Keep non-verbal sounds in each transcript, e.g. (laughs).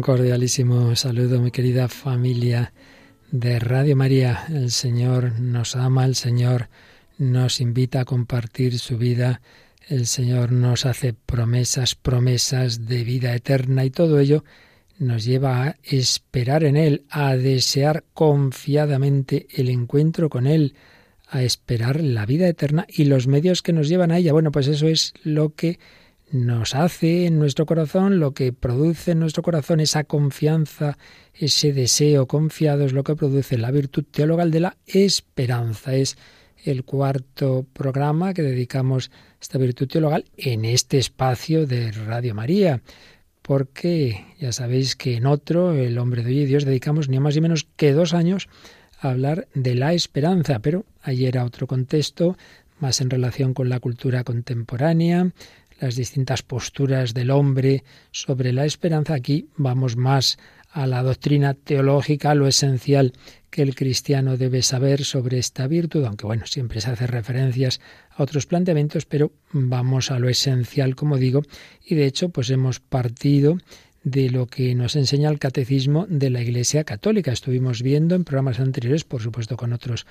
Un cordialísimo saludo, mi querida familia de Radio María. El Señor nos ama, el Señor nos invita a compartir su vida, el Señor nos hace promesas, promesas de vida eterna y todo ello nos lleva a esperar en Él, a desear confiadamente el encuentro con Él, a esperar la vida eterna y los medios que nos llevan a ella. Bueno, pues eso es lo que nos hace en nuestro corazón, lo que produce en nuestro corazón esa confianza, ese deseo confiado es lo que produce la virtud teologal de la esperanza. Es el cuarto programa que dedicamos a esta virtud teologal en este espacio de Radio María, porque ya sabéis que en otro, el hombre de hoy y Dios, dedicamos ni más ni menos que dos años a hablar de la esperanza, pero ayer era otro contexto, más en relación con la cultura contemporánea, las distintas posturas del hombre sobre la esperanza. Aquí vamos más a la doctrina teológica, lo esencial que el cristiano debe saber sobre esta virtud, aunque bueno, siempre se hace referencias a otros planteamientos, pero vamos a lo esencial, como digo, y de hecho, pues hemos partido de lo que nos enseña el catecismo de la Iglesia Católica. Estuvimos viendo en programas anteriores, por supuesto con otros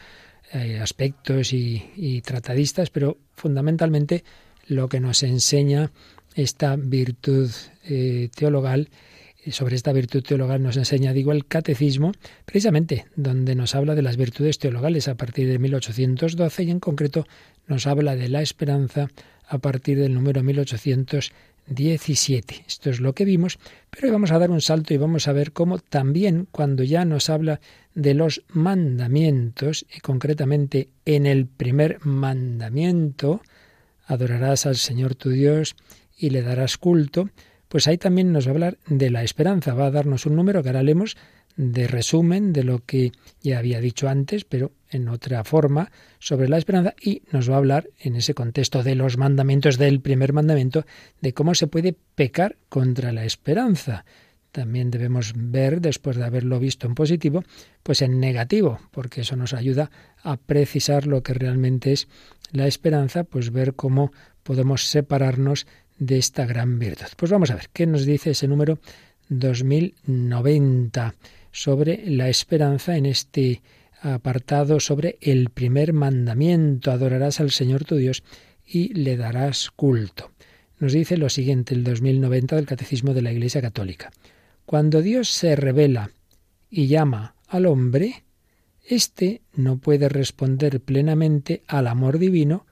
eh, aspectos y, y tratadistas, pero fundamentalmente lo que nos enseña esta virtud eh, teologal sobre esta virtud teologal nos enseña, digo, el catecismo, precisamente donde nos habla de las virtudes teologales a partir de 1812 y en concreto nos habla de la esperanza a partir del número 1817. Esto es lo que vimos, pero hoy vamos a dar un salto y vamos a ver cómo también cuando ya nos habla de los mandamientos, y concretamente en el primer mandamiento, adorarás al Señor tu Dios y le darás culto, pues ahí también nos va a hablar de la esperanza, va a darnos un número que ahora leemos de resumen de lo que ya había dicho antes, pero en otra forma, sobre la esperanza y nos va a hablar en ese contexto de los mandamientos del primer mandamiento, de cómo se puede pecar contra la esperanza. También debemos ver, después de haberlo visto en positivo, pues en negativo, porque eso nos ayuda a precisar lo que realmente es la esperanza, pues ver cómo podemos separarnos de esta gran virtud. Pues vamos a ver qué nos dice ese número 2090 sobre la esperanza en este apartado sobre el primer mandamiento, adorarás al Señor tu Dios y le darás culto. Nos dice lo siguiente el 2090 del Catecismo de la Iglesia Católica. Cuando Dios se revela y llama al hombre, éste no puede responder plenamente al amor divino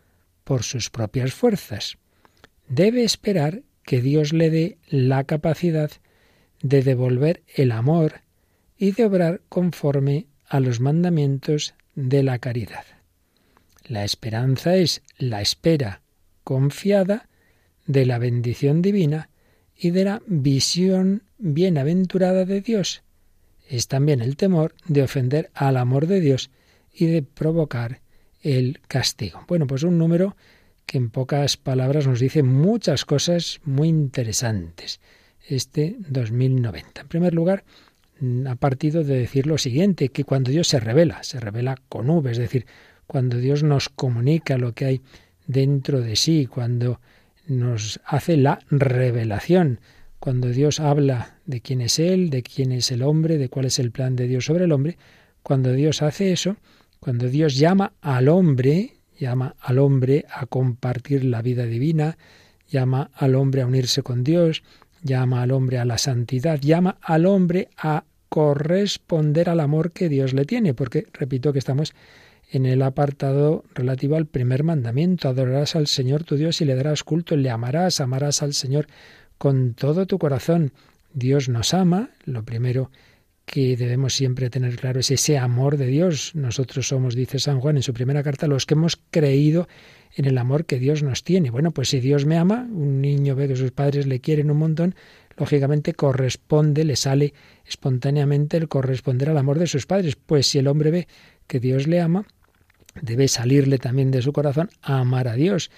por sus propias fuerzas debe esperar que Dios le dé la capacidad de devolver el amor y de obrar conforme a los mandamientos de la caridad. La esperanza es la espera confiada de la bendición divina y de la visión bienaventurada de Dios. Es también el temor de ofender al amor de Dios y de provocar el castigo. Bueno, pues un número que en pocas palabras nos dice muchas cosas muy interesantes. Este 2090. En primer lugar, ha partido de decir lo siguiente, que cuando Dios se revela, se revela con V, es decir, cuando Dios nos comunica lo que hay dentro de sí, cuando nos hace la revelación, cuando Dios habla de quién es Él, de quién es el hombre, de cuál es el plan de Dios sobre el hombre, cuando Dios hace eso, cuando Dios llama al hombre, llama al hombre a compartir la vida divina, llama al hombre a unirse con Dios, llama al hombre a la santidad, llama al hombre a corresponder al amor que Dios le tiene, porque repito que estamos en el apartado relativo al primer mandamiento, adorarás al Señor tu Dios y le darás culto, le amarás, amarás al Señor con todo tu corazón. Dios nos ama, lo primero que debemos siempre tener claro es ese amor de Dios. Nosotros somos, dice San Juan en su primera carta, los que hemos creído en el amor que Dios nos tiene. Bueno, pues si Dios me ama, un niño ve que sus padres le quieren un montón, lógicamente corresponde, le sale espontáneamente el corresponder al amor de sus padres. Pues si el hombre ve que Dios le ama, debe salirle también de su corazón a amar a Dios.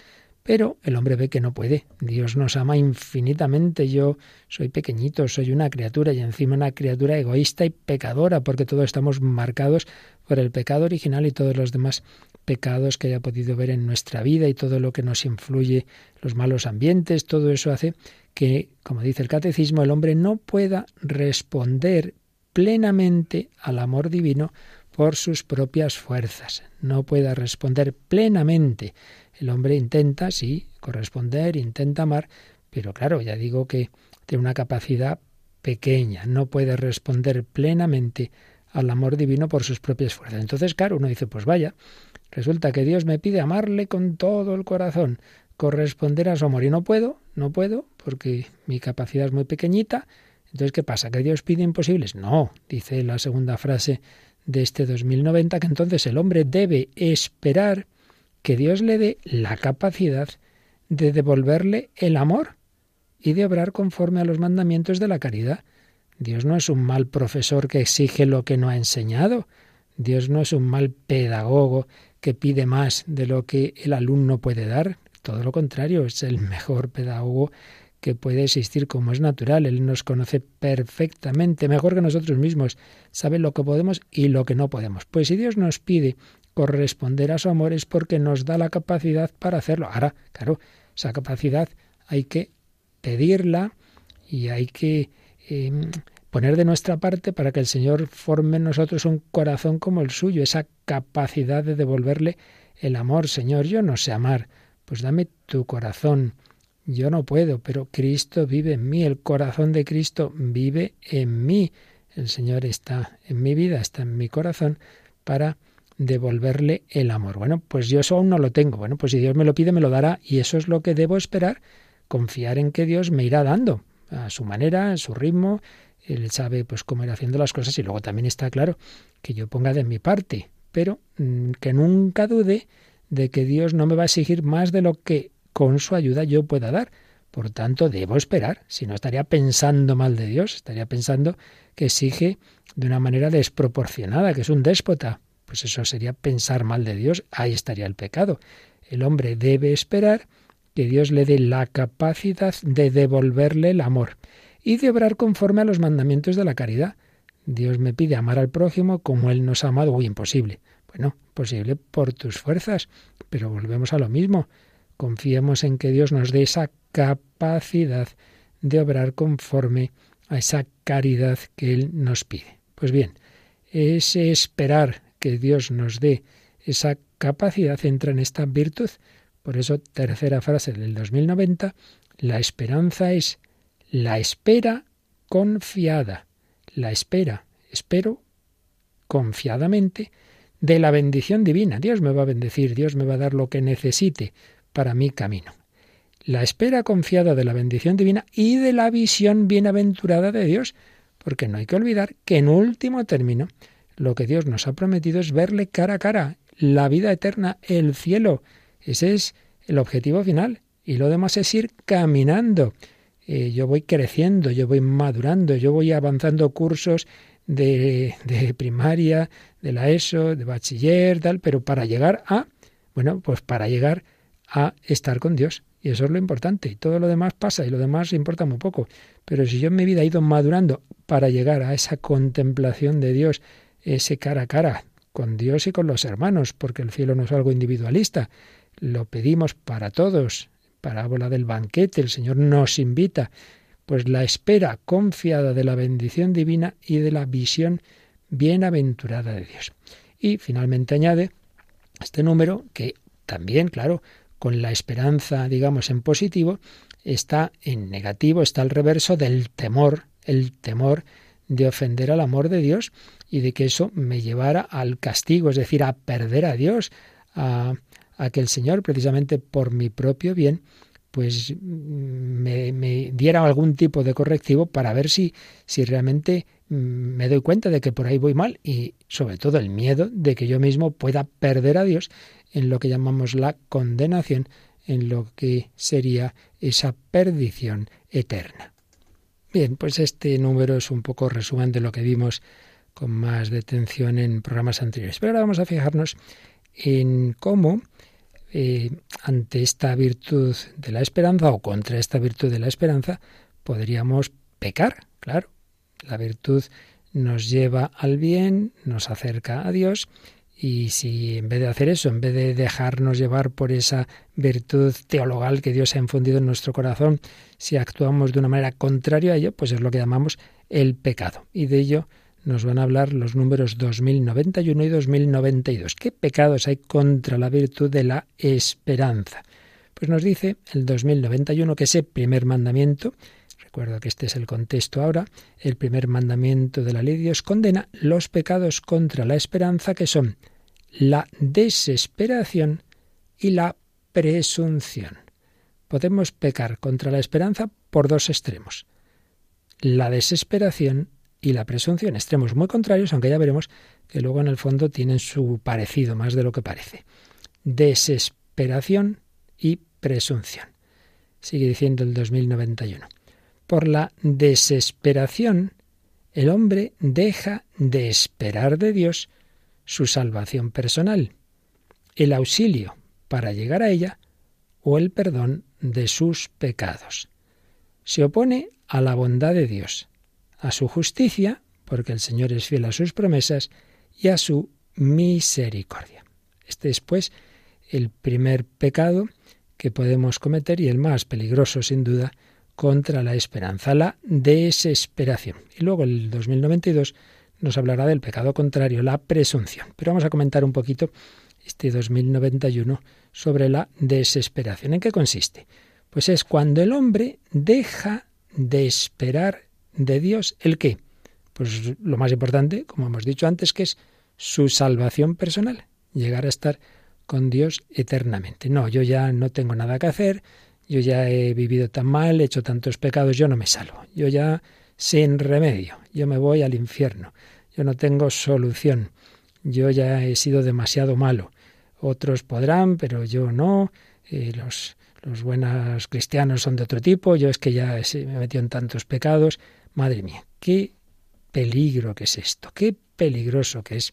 Pero el hombre ve que no puede. Dios nos ama infinitamente. Yo soy pequeñito, soy una criatura y encima una criatura egoísta y pecadora, porque todos estamos marcados por el pecado original y todos los demás pecados que haya podido ver en nuestra vida y todo lo que nos influye, los malos ambientes, todo eso hace que, como dice el catecismo, el hombre no pueda responder plenamente al amor divino por sus propias fuerzas, no pueda responder plenamente el hombre intenta, sí, corresponder, intenta amar, pero claro, ya digo que tiene una capacidad pequeña, no puede responder plenamente al amor divino por sus propias fuerzas. Entonces, claro, uno dice, pues vaya, resulta que Dios me pide amarle con todo el corazón, corresponder a su amor, y no puedo, no puedo, porque mi capacidad es muy pequeñita. Entonces, ¿qué pasa? ¿Que Dios pide imposibles? No, dice la segunda frase de este 2090, que entonces el hombre debe esperar que Dios le dé la capacidad de devolverle el amor y de obrar conforme a los mandamientos de la caridad. Dios no es un mal profesor que exige lo que no ha enseñado. Dios no es un mal pedagogo que pide más de lo que el alumno puede dar. Todo lo contrario, es el mejor pedagogo que puede existir como es natural. Él nos conoce perfectamente, mejor que nosotros mismos. Sabe lo que podemos y lo que no podemos. Pues si Dios nos pide corresponder a su amor es porque nos da la capacidad para hacerlo. Ahora, claro, esa capacidad hay que pedirla y hay que em, poner de nuestra parte para que el Señor forme en nosotros un corazón como el suyo, esa capacidad de devolverle el amor. Señor, yo no sé amar, pues dame tu corazón. Yo no puedo, pero Cristo vive en mí, el corazón de Cristo vive en mí. El Señor está en mi vida, está en mi corazón para devolverle el amor. Bueno, pues yo eso aún no lo tengo. Bueno, pues si Dios me lo pide, me lo dará y eso es lo que debo esperar, confiar en que Dios me irá dando a su manera, a su ritmo. Él sabe pues cómo ir haciendo las cosas y luego también está claro que yo ponga de mi parte, pero mm, que nunca dude de que Dios no me va a exigir más de lo que con su ayuda yo pueda dar. Por tanto, debo esperar, si no estaría pensando mal de Dios, estaría pensando que exige de una manera desproporcionada, que es un déspota. Pues eso sería pensar mal de Dios, ahí estaría el pecado. El hombre debe esperar que Dios le dé la capacidad de devolverle el amor y de obrar conforme a los mandamientos de la caridad. Dios me pide amar al prójimo como Él nos ha amado. Uy, imposible. Bueno, posible por tus fuerzas, pero volvemos a lo mismo. Confiemos en que Dios nos dé esa capacidad de obrar conforme a esa caridad que Él nos pide. Pues bien, ese esperar que Dios nos dé esa capacidad entra en esta virtud. Por eso, tercera frase del 2090, la esperanza es la espera confiada. La espera, espero confiadamente de la bendición divina. Dios me va a bendecir, Dios me va a dar lo que necesite para mi camino. La espera confiada de la bendición divina y de la visión bienaventurada de Dios, porque no hay que olvidar que en último término lo que Dios nos ha prometido es verle cara a cara, la vida eterna, el cielo. Ese es el objetivo final. Y lo demás es ir caminando. Eh, yo voy creciendo, yo voy madurando, yo voy avanzando cursos de, de primaria, de la ESO, de bachiller, tal, pero para llegar a, bueno, pues para llegar a estar con Dios. Y eso es lo importante. Y todo lo demás pasa y lo demás importa muy poco. Pero si yo en mi vida he ido madurando para llegar a esa contemplación de Dios, ese cara a cara con Dios y con los hermanos, porque el cielo no es algo individualista. Lo pedimos para todos. Parábola del banquete, el Señor nos invita, pues la espera confiada de la bendición divina y de la visión bienaventurada de Dios. Y finalmente añade este número que también, claro, con la esperanza, digamos, en positivo, está en negativo, está al reverso del temor, el temor de ofender al amor de Dios y de que eso me llevara al castigo, es decir, a perder a Dios, a, que el Señor, precisamente por mi propio bien, pues me, me, diera algún tipo de correctivo para ver si, si realmente mm, me doy cuenta de que por ahí voy mal y sobre todo el miedo de que yo mismo pueda perder a Dios en lo que llamamos la condenación, en lo que sería esa perdición eterna. Bien, pues este número es un poco resumen de lo que vimos con más detención en programas anteriores. Pero ahora vamos a fijarnos en cómo eh, ante esta virtud de la esperanza o contra esta virtud de la esperanza podríamos pecar, claro. La virtud nos lleva al bien, nos acerca a Dios y si en vez de hacer eso, en vez de dejarnos llevar por esa virtud teologal que Dios ha infundido en nuestro corazón, si actuamos de una manera contraria a ello, pues es lo que llamamos el pecado. Y de ello nos van a hablar los números 2091 y 2092. ¿Qué pecados hay contra la virtud de la esperanza? Pues nos dice el 2091 que ese primer mandamiento, que este es el contexto ahora, el primer mandamiento de la ley de Dios condena los pecados contra la esperanza que son la desesperación y la presunción. Podemos pecar contra la esperanza por dos extremos. La desesperación y la presunción, extremos muy contrarios, aunque ya veremos que luego en el fondo tienen su parecido más de lo que parece. Desesperación y presunción. Sigue diciendo el 2091. Por la desesperación, el hombre deja de esperar de Dios su salvación personal, el auxilio para llegar a ella o el perdón de sus pecados. Se opone a la bondad de Dios, a su justicia, porque el Señor es fiel a sus promesas, y a su misericordia. Este es, pues, el primer pecado que podemos cometer y el más peligroso, sin duda, contra la esperanza, la desesperación. Y luego el 2092 nos hablará del pecado contrario, la presunción. Pero vamos a comentar un poquito este 2091 sobre la desesperación. ¿En qué consiste? Pues es cuando el hombre deja de esperar de Dios el qué? Pues lo más importante, como hemos dicho antes, que es su salvación personal, llegar a estar con Dios eternamente. No, yo ya no tengo nada que hacer, yo ya he vivido tan mal, he hecho tantos pecados, yo no me salvo. Yo ya sin remedio. Yo me voy al infierno. Yo no tengo solución. Yo ya he sido demasiado malo. Otros podrán, pero yo no. Eh, los, los buenos cristianos son de otro tipo. Yo es que ya me he metido en tantos pecados. Madre mía, qué peligro que es esto. Qué peligroso que es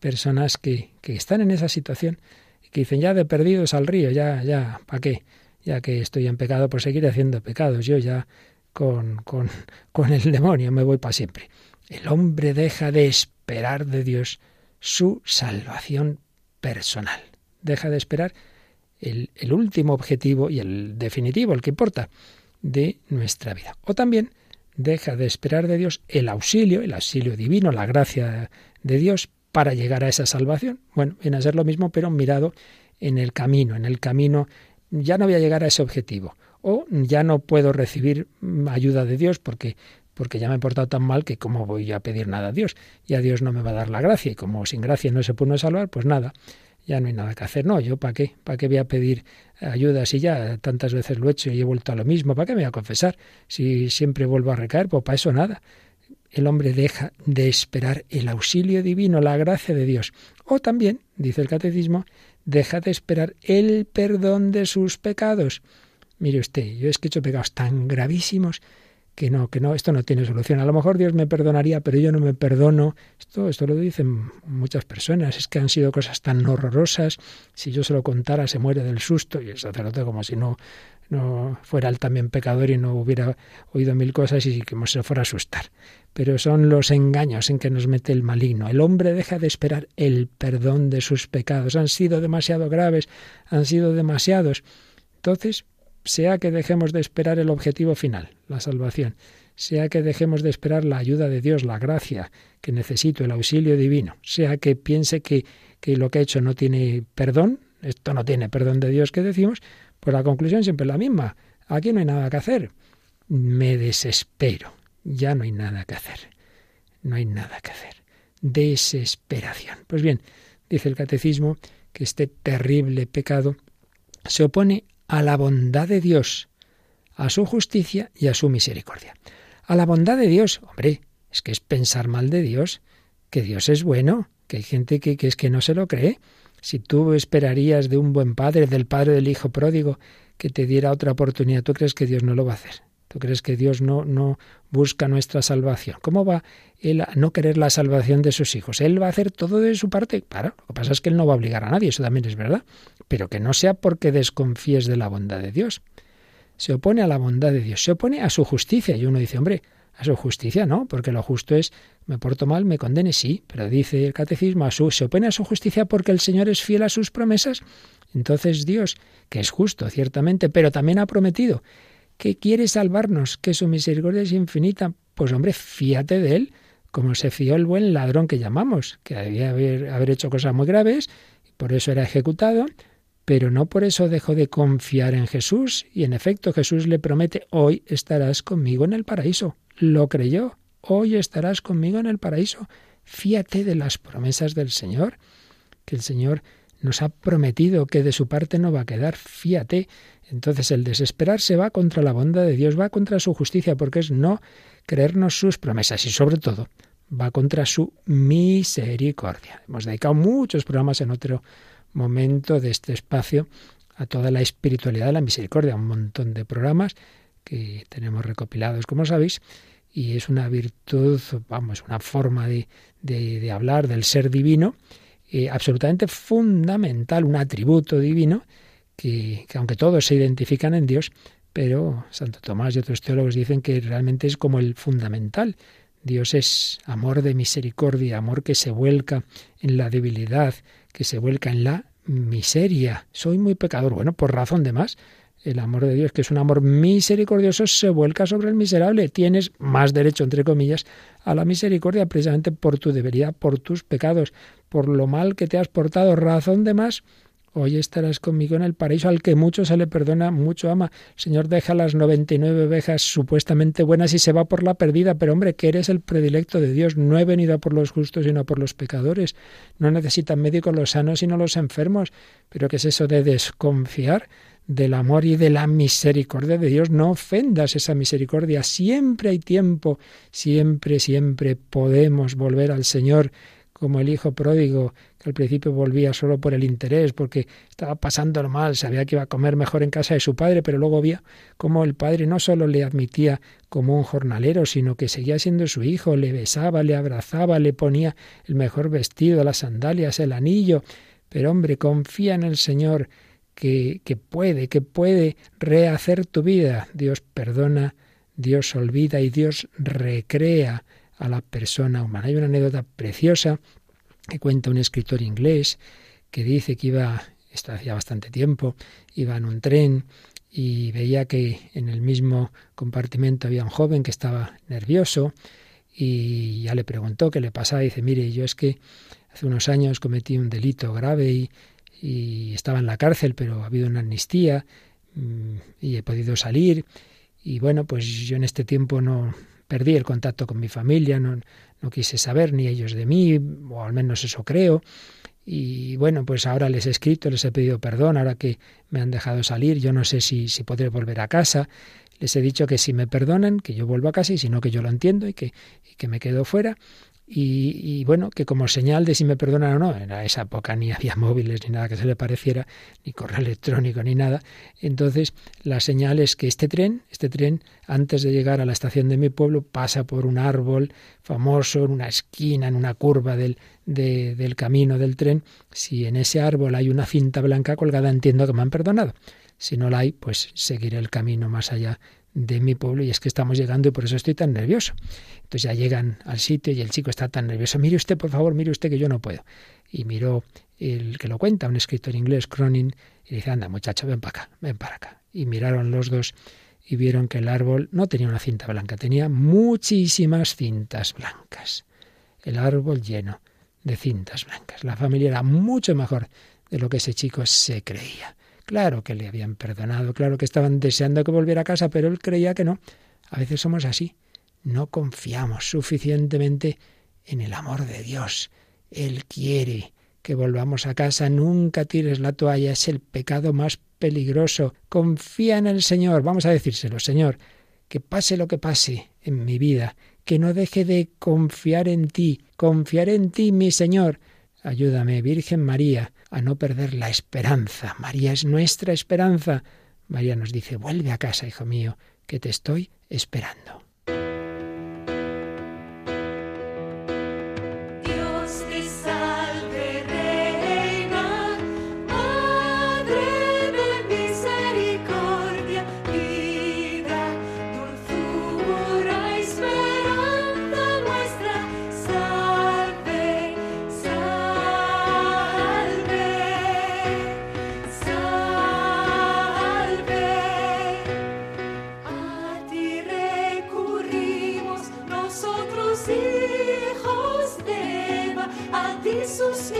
personas que, que están en esa situación y que dicen ya de perdidos al río, ya, ya, ¿para qué? Ya que estoy en pecado, por seguir haciendo pecados. Yo ya con, con, (laughs) con el demonio, me voy para siempre. El hombre deja de esperar de Dios su salvación personal. Deja de esperar el, el, último objetivo y el definitivo, el que importa, de nuestra vida. O también deja de esperar de Dios el auxilio, el auxilio divino, la gracia de Dios para llegar a esa salvación. Bueno, viene a ser lo mismo, pero mirado en el camino. En el camino ya no voy a llegar a ese objetivo o ya no puedo recibir ayuda de Dios porque porque ya me he portado tan mal que cómo voy a pedir nada a Dios. Y a Dios no me va a dar la gracia y como sin gracia no se puede salvar, pues nada, ya no hay nada que hacer. No, yo para qué, para qué voy a pedir ayuda si ya tantas veces lo he hecho y he vuelto a lo mismo, ¿para qué me voy a confesar? Si siempre vuelvo a recaer, pues para eso nada. El hombre deja de esperar el auxilio divino, la gracia de Dios. O también, dice el catecismo, deja de esperar el perdón de sus pecados. Mire usted, yo es que he hecho pecados tan gravísimos que no, que no, esto no tiene solución. A lo mejor Dios me perdonaría, pero yo no me perdono. Esto, esto lo dicen muchas personas, es que han sido cosas tan horrorosas. Si yo se lo contara, se muere del susto. Y el sacerdote como si no, no fuera él también pecador y no hubiera oído mil cosas y como se fuera a asustar. Pero son los engaños en que nos mete el maligno. El hombre deja de esperar el perdón de sus pecados. Han sido demasiado graves, han sido demasiados. Entonces, sea que dejemos de esperar el objetivo final, la salvación, sea que dejemos de esperar la ayuda de Dios, la gracia que necesito, el auxilio divino, sea que piense que, que lo que he hecho no tiene perdón, esto no tiene perdón de Dios que decimos, pues la conclusión siempre es la misma. Aquí no hay nada que hacer. Me desespero. Ya no hay nada que hacer. No hay nada que hacer. Desesperación. Pues bien, dice el catecismo que este terrible pecado se opone a la bondad de Dios, a su justicia y a su misericordia. A la bondad de Dios, hombre, es que es pensar mal de Dios, que Dios es bueno, que hay gente que, es que no se lo cree. Si tú esperarías de un buen padre, del padre del hijo pródigo, que te diera otra oportunidad, ¿tú crees que Dios no lo va a hacer? ¿Tú crees que Dios no, no busca nuestra salvación? ¿Cómo va Él a no querer la salvación de sus hijos? Él va a hacer todo de su parte. Claro, lo que pasa es que Él no va a obligar a nadie, eso también es verdad. Pero que no sea porque desconfíes de la bondad de Dios. Se opone a la bondad de Dios, se opone a su justicia. Y uno dice, hombre, a su justicia no, porque lo justo es, me porto mal, me condene, sí, pero dice el catecismo, a su, se opone a su justicia porque el Señor es fiel a sus promesas. Entonces Dios, que es justo, ciertamente, pero también ha prometido que quiere salvarnos, que su misericordia es infinita. Pues hombre, fíate de él, como se fió el buen ladrón que llamamos, que debía haber, haber hecho cosas muy graves, y por eso era ejecutado, pero no por eso dejó de confiar en Jesús, y en efecto Jesús le promete, hoy estarás conmigo en el paraíso. Lo creyó, hoy estarás conmigo en el paraíso. Fíate de las promesas del Señor, que el Señor nos ha prometido que de su parte no va a quedar. Fíate entonces el desesperarse va contra la bondad de Dios, va contra su justicia, porque es no creernos sus promesas y sobre todo va contra su misericordia. Hemos dedicado muchos programas en otro momento de este espacio a toda la espiritualidad de la misericordia, un montón de programas que tenemos recopilados, como sabéis, y es una virtud, vamos, una forma de, de, hablar del ser divino eh, absolutamente fundamental, un atributo divino que, aunque todos se identifican en Dios, pero Santo Tomás y otros teólogos dicen que realmente es como el fundamental. Dios es amor de misericordia, amor que se vuelca en la debilidad, que se vuelca en la miseria. Soy muy pecador. Bueno, por razón de más, el amor de Dios, que es un amor misericordioso, se vuelca sobre el miserable. Tienes más derecho, entre comillas, a la misericordia precisamente por tu debilidad, por tus pecados, por lo mal que te has portado. Razón de más Hoy estarás conmigo en el paraíso al que mucho se le perdona, mucho ama. Señor deja las noventa y nueve ovejas supuestamente buenas y se va por la perdida, pero hombre, que eres el predilecto de Dios. No he venido a por los justos, sino por los pecadores. No necesitan médicos los sanos, sino los enfermos. Pero ¿qué es eso de desconfiar? del amor y de la misericordia de Dios. No ofendas esa misericordia. Siempre hay tiempo, siempre, siempre podemos volver al Señor como el hijo pródigo, que al principio volvía solo por el interés, porque estaba pasándolo mal, sabía que iba a comer mejor en casa de su padre, pero luego vio cómo el padre no solo le admitía como un jornalero, sino que seguía siendo su hijo, le besaba, le abrazaba, le ponía el mejor vestido, las sandalias, el anillo. Pero hombre, confía en el Señor, que, que puede, que puede rehacer tu vida. Dios perdona, Dios olvida y Dios recrea a la persona humana. Hay una anécdota preciosa que cuenta un escritor inglés que dice que iba, esto hacía bastante tiempo, iba en un tren y veía que en el mismo compartimento había un joven que estaba nervioso y ya le preguntó qué le pasaba. Dice, mire, yo es que hace unos años cometí un delito grave y, y estaba en la cárcel, pero ha habido una amnistía mm, y he podido salir. Y bueno, pues yo en este tiempo no, perdí el contacto con mi familia, no, no quise saber ni ellos de mí, o al menos eso creo. Y bueno, pues ahora les he escrito, les he pedido perdón, ahora que me han dejado salir, yo no sé si, si podré volver a casa. Les he dicho que si me perdonan, que yo vuelvo a casa, y si no, que yo lo entiendo y que, y que me quedo fuera. Y, bueno, que como señal de si me perdonan o no, en esa época ni había (laughs) móviles ni nada que se le pareciera, ni correo electrónico ni nada. Entonces, la señal es que este tren, este tren, antes de llegar a la estación de mi pueblo, pasa por un árbol famoso, en una esquina, en una curva del, del camino del tren. Si en ese árbol hay una cinta blanca colgada, entiendo que me han perdonado. Si no la hay, pues seguiré el camino más allá de mi pueblo y es que estamos llegando y por eso estoy tan nervioso. Entonces ya llegan al sitio y el chico está tan nervioso. Mire usted, por favor, mire usted que yo no puedo. Y miró el que lo cuenta, un escritor inglés, Cronin, y dice, anda muchacho, ven para acá, ven para acá. Y miraron los dos y vieron que el árbol no tenía una cinta blanca, tenía muchísimas cintas blancas. El árbol lleno de cintas blancas. La familia era mucho mejor de lo que ese chico se creía. Claro que le habían perdonado, claro que estaban deseando que volviera a casa, pero él creía que no. A veces somos así. No confiamos suficientemente en el amor de Dios. Él quiere que volvamos a casa. Nunca tires la toalla. Es el pecado más peligroso. Confía en el Señor. Vamos a decírselo, Señor, que pase lo que pase en mi vida, que no deje de confiar en ti, confiar en ti, mi Señor. Ayúdame, Virgen María, a no perder la esperanza. María es nuestra esperanza. María nos dice, vuelve a casa, hijo mío, que te estoy esperando. Jesus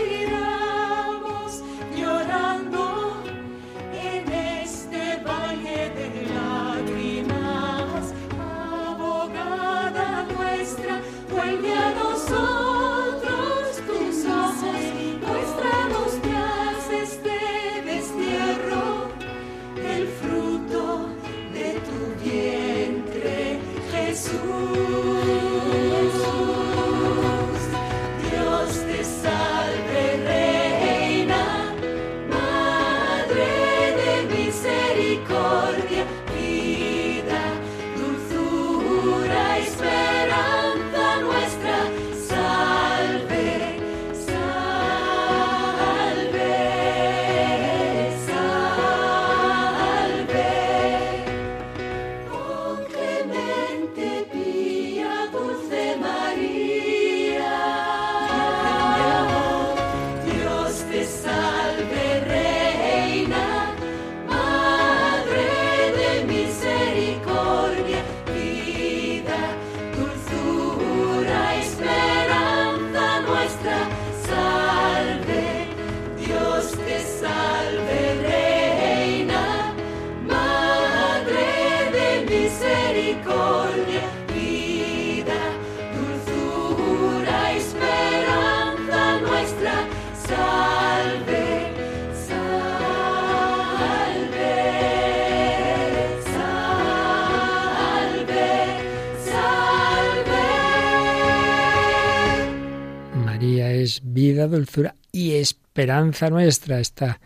vida, dulzura y esperanza nuestra. Esta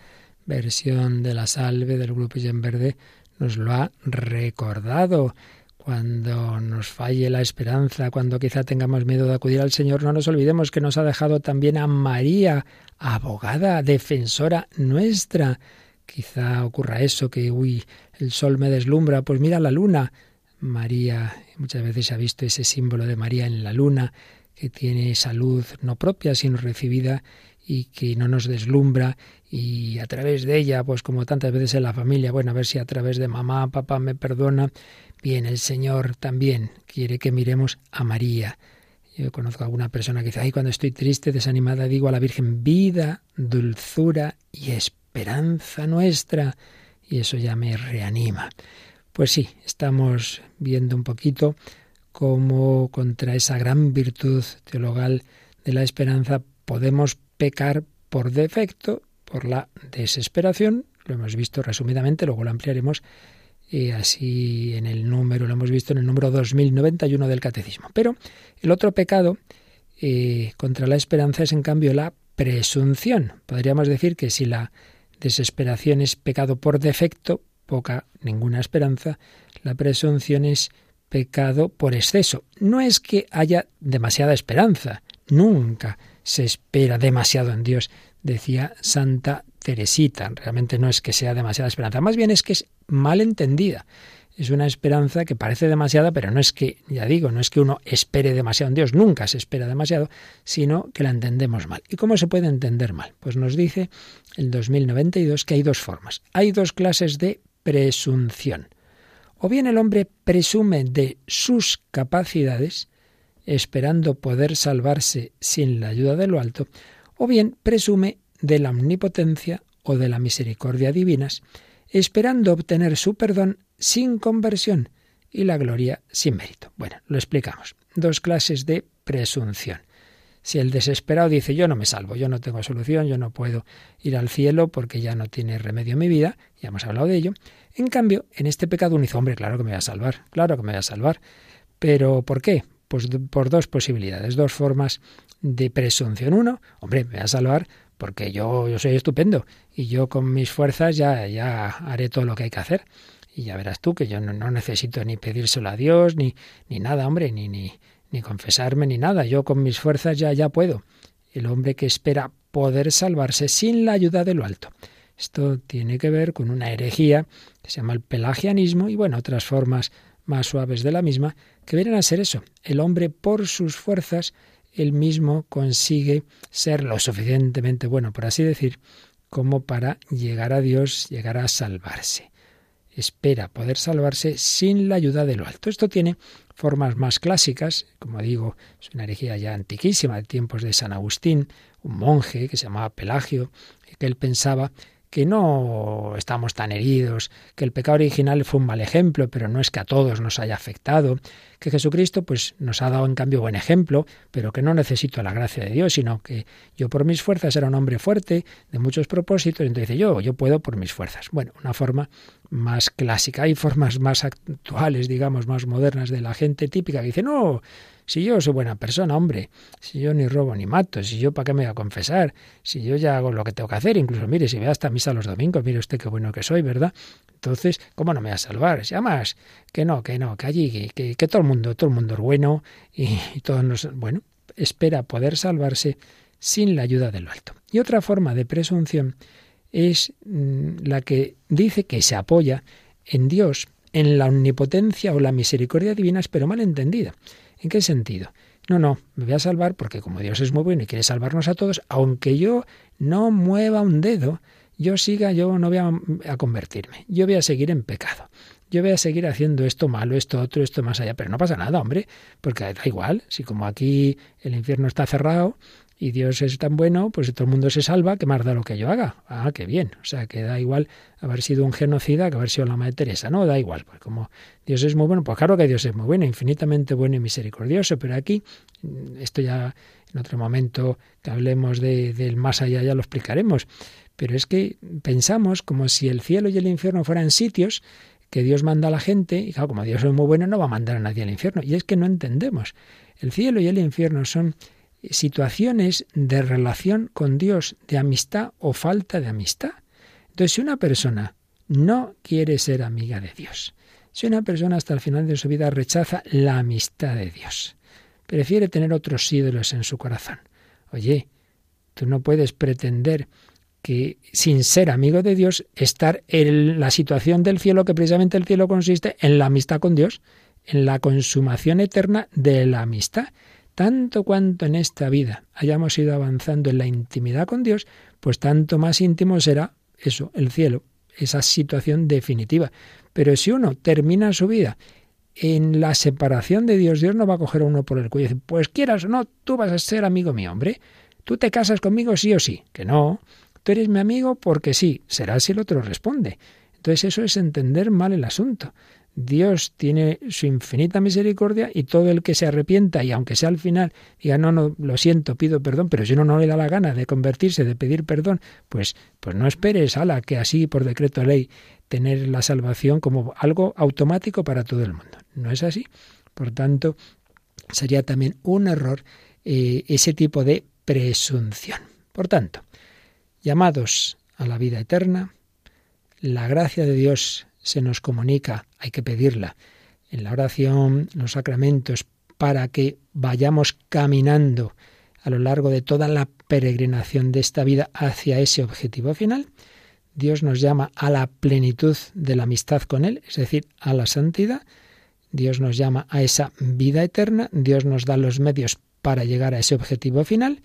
versión de la salve del grupo en Verde nos lo ha recordado. Cuando nos falle la esperanza, cuando quizá tengamos miedo de acudir al Señor, no nos olvidemos que nos ha dejado también a María, abogada, defensora nuestra. Quizá ocurra eso, que, uy, el sol me deslumbra, pues mira la luna. María, muchas veces se ha visto ese símbolo de María en la luna, que tiene salud no propia, sino recibida y que no nos deslumbra y a través de ella, pues como tantas veces en la familia, bueno, a ver si a través de mamá, papá me perdona, bien, el Señor también quiere que miremos a María. Yo conozco a alguna persona que dice, ay, cuando estoy triste, desanimada, digo a la Virgen, vida, dulzura y esperanza nuestra. Y eso ya me reanima. Pues sí, estamos viendo un poquito cómo contra esa gran virtud teologal de la esperanza podemos pecar por defecto, por la desesperación, lo hemos visto resumidamente, luego lo ampliaremos y así en el número, lo hemos visto en el número 2091 del Catecismo. Pero el otro pecado eh, contra la esperanza es en cambio la presunción. Podríamos decir que si la desesperación es pecado por defecto, poca, ninguna esperanza, la presunción es pecado por exceso. No es que haya demasiada esperanza, nunca se espera demasiado en Dios, decía Santa Teresita. Realmente no es que sea demasiada esperanza, más bien es que es mal entendida. Es una esperanza que parece demasiada, pero no es que, ya digo, no es que uno espere demasiado en Dios, nunca se espera demasiado, sino que la entendemos mal. ¿Y cómo se puede entender mal? Pues nos dice el 2092 que hay dos formas. Hay dos clases de presunción. O bien el hombre presume de sus capacidades, esperando poder salvarse sin la ayuda de lo alto, o bien presume de la omnipotencia o de la misericordia divinas, esperando obtener su perdón sin conversión y la gloria sin mérito. Bueno, lo explicamos. Dos clases de presunción. Si el desesperado dice yo no me salvo, yo no tengo solución, yo no puedo ir al cielo porque ya no tiene remedio mi vida, ya hemos hablado de ello, en cambio, en este pecado uno hombre, claro que me voy a salvar, claro que me voy a salvar. Pero ¿por qué? Pues por dos posibilidades, dos formas de presunción. Uno, hombre, me voy a salvar porque yo, yo soy estupendo y yo con mis fuerzas ya, ya haré todo lo que hay que hacer. Y ya verás tú que yo no, necesito ni pedírselo a Dios, ni, ni nada, hombre, ni, ni, ni confesarme, ni nada. Yo con mis fuerzas ya, ya puedo. El hombre que espera poder salvarse sin la ayuda de lo alto. Esto tiene que ver con una herejía que se llama el pelagianismo y bueno, otras formas más suaves de la misma, que vienen a ser eso. El hombre por sus fuerzas, él mismo consigue ser lo suficientemente bueno, por así decir, como para llegar a Dios, llegar a salvarse. Espera poder salvarse sin la ayuda de lo alto. Esto tiene formas más clásicas, como digo, es una herejía ya antiquísima de tiempos de San Agustín, un monje que se llamaba Pelagio, que él pensaba que no estamos tan heridos, que el pecado original fue un mal ejemplo, pero no es que a todos nos haya afectado, que Jesucristo pues nos ha dado en cambio buen ejemplo, pero que no necesito la gracia de Dios, sino que yo por mis fuerzas era un hombre fuerte, de muchos propósitos, entonces yo, yo puedo por mis fuerzas. Bueno, una forma más clásica. Hay formas más actuales, digamos, más modernas de la gente típica que dice, no, si yo soy buena persona, hombre, si yo ni robo ni mato, si yo para qué me voy a confesar, si yo ya hago lo que tengo que hacer, incluso mire, si voy hasta misa los domingos, mire usted qué bueno que soy, ¿verdad? Entonces, ¿cómo no me voy a salvar? Si además, que no, que no, que allí, que, que, todo el mundo, todo el mundo es bueno y, todos nos, bueno, espera poder salvarse sin la ayuda de lo alto. Y otra forma de presunción es mm, la que dice que se apoya en Dios, en la omnipotencia o la misericordia divina, pero mal entendida. ¿En qué sentido? No, no, me voy a salvar porque como Dios es muy bueno y quiere salvarnos a todos, aunque yo no mueva un dedo, yo siga, yo no voy a, convertirme, yo voy a seguir en pecado. Yo voy a seguir haciendo esto malo, esto otro, esto más allá, pero no pasa nada, hombre, porque da igual, si como aquí el infierno está cerrado, y Dios es tan bueno, pues todo el mundo se salva, que más da lo que yo haga. Ah, qué bien. O sea, que da igual haber sido un genocida que haber sido la Madre Teresa. No, da igual. Pues como Dios es muy bueno, pues claro que Dios es muy bueno, infinitamente bueno y misericordioso, pero aquí, mm, esto ya en otro momento que hablemos de, del más allá ya lo explicaremos. Pero es que pensamos como si el cielo y el infierno fueran sitios que Dios manda a la gente, y claro, como Dios es muy bueno, no va a mandar a nadie al infierno. Y es que no entendemos. El cielo y el infierno son situaciones de relación con Dios, de amistad o falta de amistad. Entonces, si una persona no quiere ser amiga de Dios, si una persona hasta el final de su vida rechaza la amistad de Dios, prefiere tener otros ídolos en su corazón, oye, tú no puedes pretender que sin ser amigo de Dios, estar en la situación del cielo, que precisamente el cielo consiste en la amistad con Dios, en la consumación eterna de la amistad. Tanto cuanto en esta vida hayamos ido avanzando en la intimidad con Dios, pues tanto más íntimo será eso, el cielo, esa situación definitiva. Pero si uno termina su vida en la separación de Dios, Dios no va a coger a uno por el cuello y decir, pues quieras o no, tú vas a ser amigo mío, hombre. Tú te casas conmigo sí o sí. Que no. Tú eres mi amigo porque sí. Será si el otro responde. Entonces eso es entender mal el asunto. Dios tiene su infinita misericordia y todo el que se arrepienta y aunque sea al final diga no, no, lo siento, pido perdón, pero si uno no le da la gana de convertirse, de pedir perdón, pues, pues no esperes a la que así por decreto de ley tener la salvación como algo automático para todo el mundo. No es así. Por tanto, sería también un error eh, ese tipo de presunción. Por tanto, llamados a la vida eterna, la gracia de Dios se nos comunica, hay que pedirla en la oración, los sacramentos, para que vayamos caminando a lo largo de toda la peregrinación de esta vida hacia ese objetivo final. Dios nos llama a la plenitud de la amistad con Él, es decir, a la santidad. Dios nos llama a esa vida eterna. Dios nos da los medios para llegar a ese objetivo final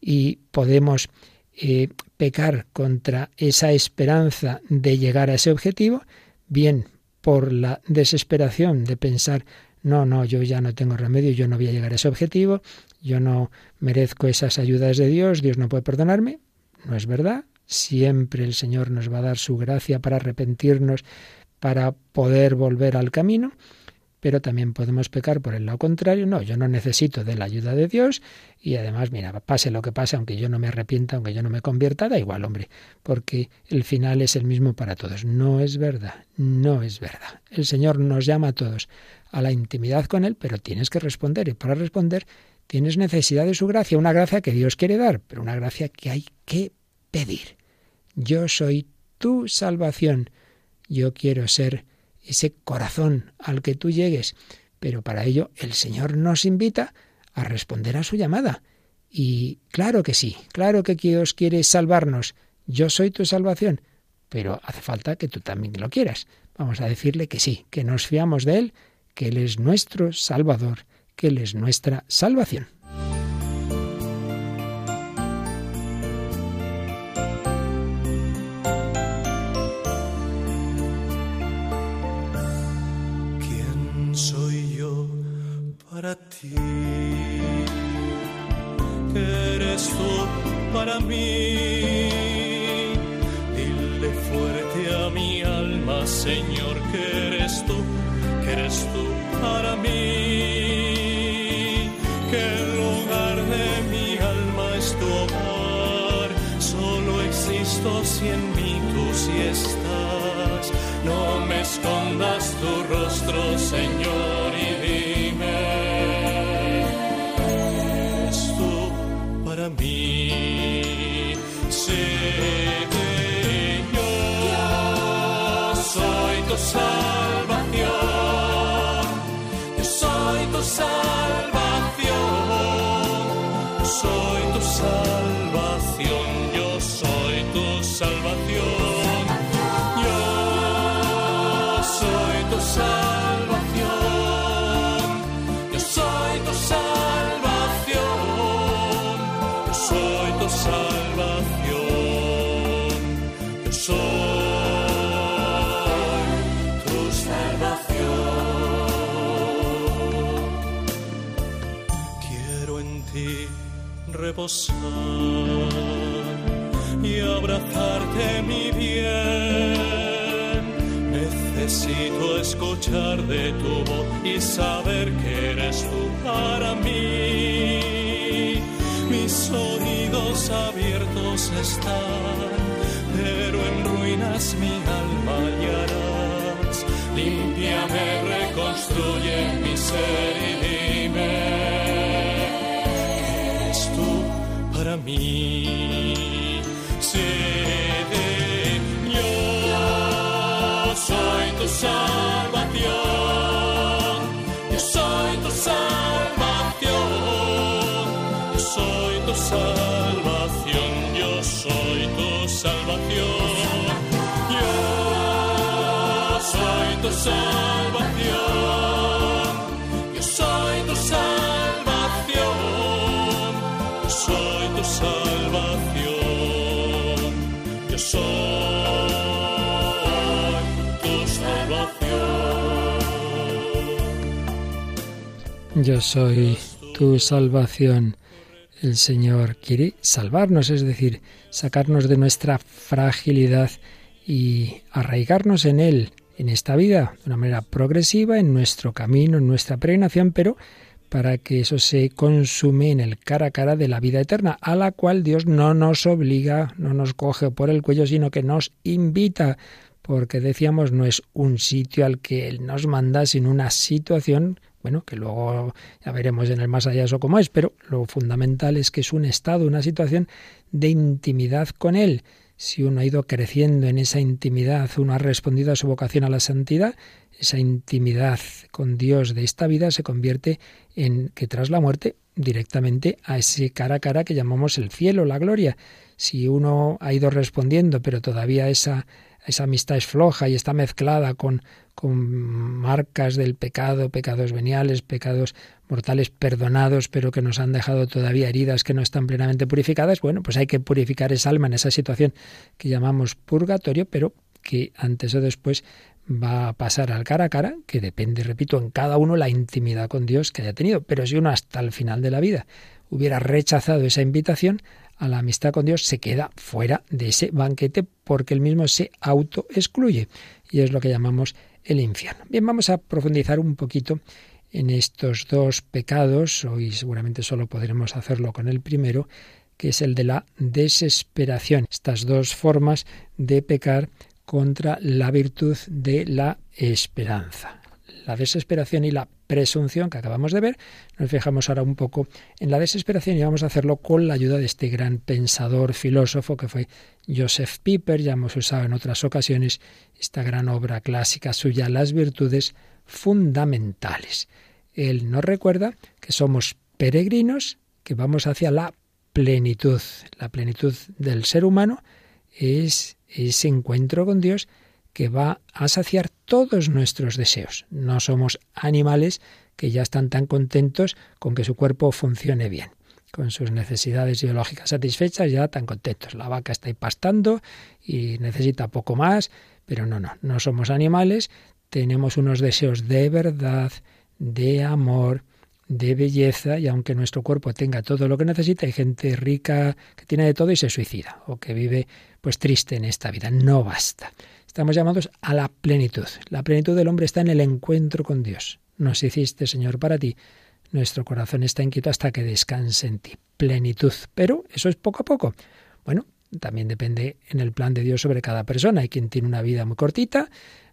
y podemos eh, pecar contra esa esperanza de llegar a ese objetivo bien por la desesperación de pensar, no, no, yo ya no tengo remedio, yo no voy a llegar a ese objetivo, yo no merezco esas ayudas de Dios, Dios no puede perdonarme. No es verdad. Siempre el Señor nos va a dar su gracia para arrepentirnos, para poder volver al camino. Pero también podemos pecar por el lado contrario. No, yo no necesito de la ayuda de Dios y además, mira, pase lo que pase, aunque yo no me arrepienta, aunque yo no me convierta, da igual, hombre, porque el final es el mismo para todos. No es verdad, no es verdad. El Señor nos llama a todos a la intimidad con Él, pero tienes que responder y para responder tienes necesidad de su gracia, una gracia que Dios quiere dar, pero una gracia que hay que pedir. Yo soy tu salvación. Yo quiero ser ese corazón al que tú llegues. Pero para ello el Señor nos invita a responder a su llamada. Y claro que sí, claro que Dios quiere salvarnos. Yo soy tu salvación. Pero hace falta que tú también lo quieras. Vamos a decirle que sí, que nos fiamos de Él, que Él es nuestro Salvador, que Él es nuestra salvación. Ti. Que eres tú para mí. Dile fuerte a mi alma, Señor, que eres tú, que eres tú para mí. Que el lugar de mi alma es tu hogar. Solo existo si en mí tú sí estás. No me escondas tu rostro, Señor, soy tu y abrazarte mi bien. Necesito escuchar de tu voz y saber que eres tú para mí. Mis oídos abiertos están, pero en ruinas mi alma hallarás. Límpiame, reconstruye mi ser y dime para mí. yo soy tu salvación, yo soy tu salvación, yo soy tu salvación, yo soy tu salvación, yo soy tu salvación. Yo soy tu salvación. El Señor quiere salvarnos, es decir, sacarnos de nuestra fragilidad y arraigarnos en Él, en esta vida, de una manera progresiva, en nuestro camino, en nuestra peregrinación, pero para que eso se consume en el cara a cara de la vida eterna, a la cual Dios no nos obliga, no nos coge por el cuello, sino que nos invita, porque decíamos no es un sitio al que Él nos manda, sino una situación bueno, que luego ya veremos en el más allá eso cómo es, pero lo fundamental es que es un estado, una situación de intimidad con Él. Si uno ha ido creciendo en esa intimidad, uno ha respondido a su vocación a la santidad, esa intimidad con Dios de esta vida se convierte en que tras la muerte directamente a ese cara a cara que llamamos el cielo, la gloria. Si uno ha ido respondiendo, pero todavía esa, esa amistad es floja y está mezclada con con marcas del pecado, pecados veniales, pecados mortales perdonados, pero que nos han dejado todavía heridas que no están plenamente purificadas, bueno, pues hay que purificar esa alma en esa situación que llamamos purgatorio, pero que antes o después va a pasar al cara a cara, que depende, repito, en cada uno la intimidad con Dios que haya tenido. Pero si uno hasta el final de la vida hubiera rechazado esa invitación a la amistad con Dios, se queda fuera de ese banquete porque él mismo se auto excluye. Y es lo que llamamos el infierno. Bien, vamos a profundizar un poquito en estos dos pecados. Hoy seguramente solo podremos hacerlo con el primero, que es el de la desesperación. Estas dos formas de pecar contra la virtud de la esperanza. La desesperación y la presunción que acabamos de ver, nos fijamos ahora un poco en la desesperación y vamos a hacerlo con la ayuda de este gran pensador, filósofo que fue Joseph Piper, ya hemos usado en otras ocasiones esta gran obra clásica suya, Las virtudes fundamentales. Él nos recuerda que somos peregrinos, que vamos hacia la plenitud. La plenitud del ser humano es ese encuentro con Dios que va a saciar todos nuestros deseos. No somos animales que ya están tan contentos con que su cuerpo funcione bien, con sus necesidades biológicas satisfechas, ya tan contentos. La vaca está ahí pastando y necesita poco más, pero no, no, no somos animales, tenemos unos deseos de verdad, de amor, de belleza y aunque nuestro cuerpo tenga todo lo que necesita, hay gente rica que tiene de todo y se suicida o que vive pues triste en esta vida. No basta. Estamos llamados a la plenitud. La plenitud del hombre está en el encuentro con Dios. Nos hiciste, Señor, para ti. Nuestro corazón está inquieto hasta que descanse en ti. Plenitud. Pero eso es poco a poco. Bueno, también depende en el plan de Dios sobre cada persona. Hay quien tiene una vida muy cortita,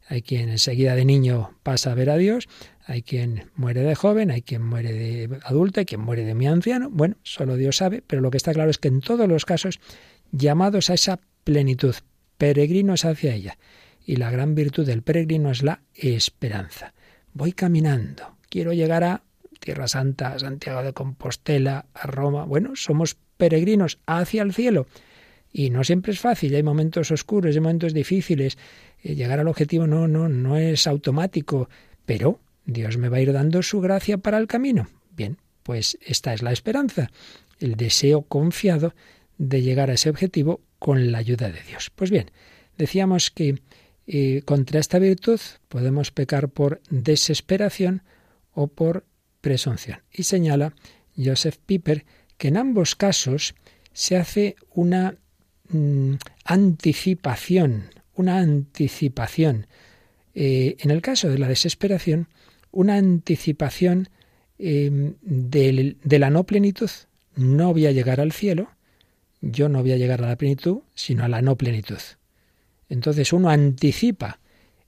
hay quien enseguida de niño pasa a ver a Dios, hay quien muere de joven, hay quien muere de adulto, hay quien muere de muy anciano. Bueno, solo Dios sabe, pero lo que está claro es que en todos los casos, llamados a esa plenitud, peregrinos hacia ella. Y la gran virtud del peregrino es la esperanza. Voy caminando, quiero llegar a Tierra Santa, a Santiago de Compostela, a Roma. Bueno, somos peregrinos hacia el cielo. Y no siempre es fácil, hay momentos oscuros, hay momentos difíciles. Eh, llegar al objetivo no, no, no es automático, pero Dios me va a ir dando su gracia para el camino. Bien, pues esta es la esperanza, el deseo confiado de llegar a ese objetivo con la ayuda de Dios. Pues bien, decíamos que eh, contra esta virtud podemos pecar por desesperación o por presunción. Y señala Joseph Piper que en ambos casos se hace una mm, anticipación, una anticipación. Eh, en el caso de la desesperación, una anticipación de, de la no plenitud. No voy a llegar al cielo, yo no voy a llegar a la plenitud, sino a la no plenitud. Entonces uno anticipa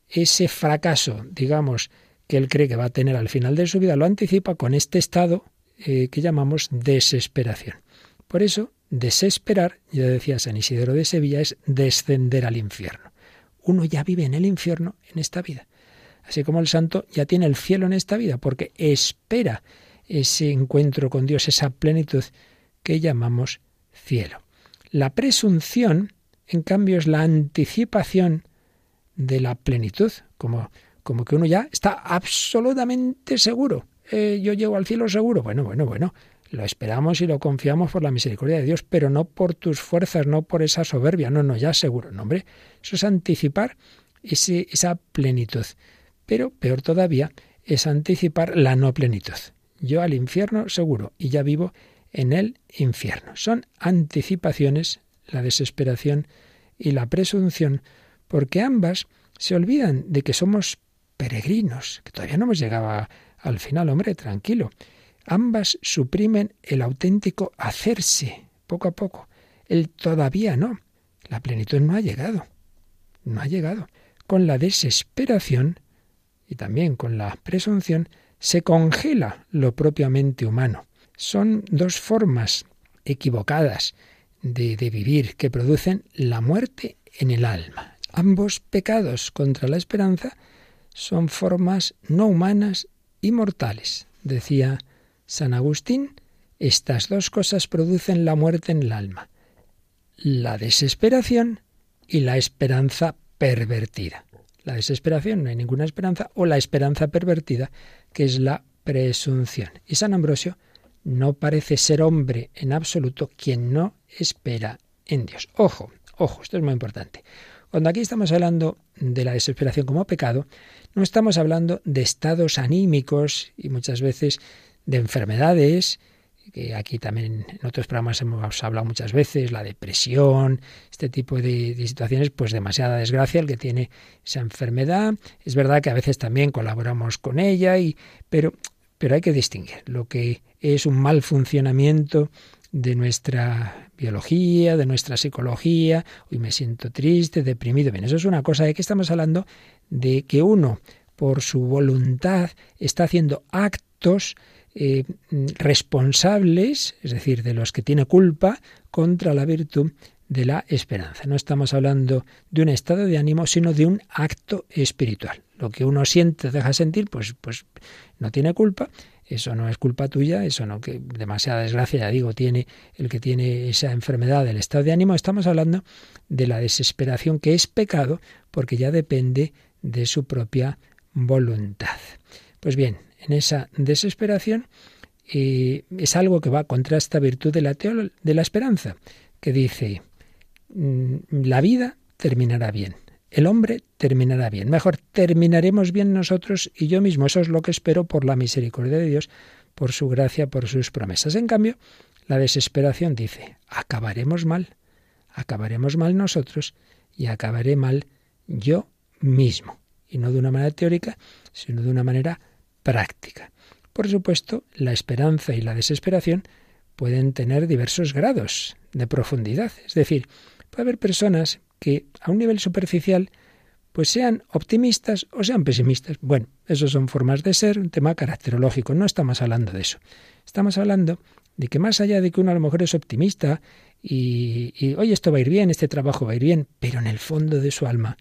ese fracaso, digamos, que él cree que va a tener al final de su vida, lo anticipa con este estado eh, que llamamos desesperación. Por eso, desesperar, ya decía San Isidoro de Sevilla, es descender al infierno. Uno ya vive en el infierno en esta vida. Así como el santo ya tiene el cielo en esta vida, porque espera ese encuentro con Dios, esa plenitud que llamamos cielo. La presunción, en cambio, es la anticipación de la plenitud, como, como que uno ya está absolutamente seguro. Eh, yo llego al cielo seguro. Bueno, bueno, bueno. Lo esperamos y lo confiamos por la misericordia de Dios, pero no por tus fuerzas, no por esa soberbia. No, no, ya seguro. No, hombre, eso es anticipar ese, esa plenitud. Pero peor todavía es anticipar la no plenitud. Yo al infierno seguro y ya vivo en el infierno. Son anticipaciones, la desesperación y la presunción, porque ambas se olvidan de que somos peregrinos, que todavía no hemos llegado al final, hombre, tranquilo. Ambas suprimen el auténtico hacerse, poco a poco. El todavía no. La plenitud no ha llegado. No ha llegado. Con la desesperación y también con la presunción, se congela lo propiamente humano. Son dos formas equivocadas de, de, vivir que producen la muerte en el alma. Ambos pecados contra la esperanza son formas no humanas y mortales. Decía San Agustín, estas dos cosas producen la muerte en el alma, la desesperación y la esperanza pervertida la desesperación, no hay ninguna esperanza, o la esperanza pervertida, que es la presunción. Y San Ambrosio no parece ser hombre en absoluto quien no espera en Dios. Ojo, ojo, esto es muy importante. Cuando aquí estamos hablando de la desesperación como pecado, no estamos hablando de estados anímicos y muchas veces de enfermedades que aquí también en otros programas hemos hablado muchas veces, la depresión, este tipo de, situaciones, pues demasiada desgracia el que tiene esa enfermedad. Es verdad que a veces también colaboramos con ella, y, pero, pero hay que distinguir lo que es un mal funcionamiento de nuestra biología, de nuestra psicología, hoy me siento triste, deprimido. Bien, eso es una cosa de que estamos hablando de que uno, por su voluntad, está haciendo actos eh, responsables, es decir, de los que tiene culpa, contra la virtud de la esperanza. No estamos hablando de un estado de ánimo, sino de un acto espiritual. Lo que uno siente, deja sentir, pues, pues no tiene culpa. Eso no es culpa tuya, eso no, que demasiada desgracia, ya digo, tiene el que tiene esa enfermedad del estado de ánimo. Estamos hablando de la desesperación, que es pecado, porque ya depende de su propia voluntad. Pues bien, en esa desesperación eh, es algo que va contra esta virtud de la, de la esperanza, que dice, mm, la vida terminará bien, el hombre terminará bien, mejor terminaremos bien nosotros y yo mismo, eso es lo que espero por la misericordia de Dios, por su gracia, por sus promesas. En cambio, la desesperación dice, acabaremos mal, acabaremos mal nosotros y acabaré mal yo mismo, y no de una manera teórica, sino de una manera práctica. Por supuesto, la esperanza y la desesperación pueden tener diversos grados de profundidad. Es decir, puede haber personas que a un nivel superficial pues sean optimistas o sean pesimistas. Bueno, eso son formas de ser, un tema caracterológico, no estamos hablando de eso. Estamos hablando de que más allá de que uno a lo mejor es optimista y, y esto va a ir bien, este trabajo va a ir bien, pero en el fondo de su alma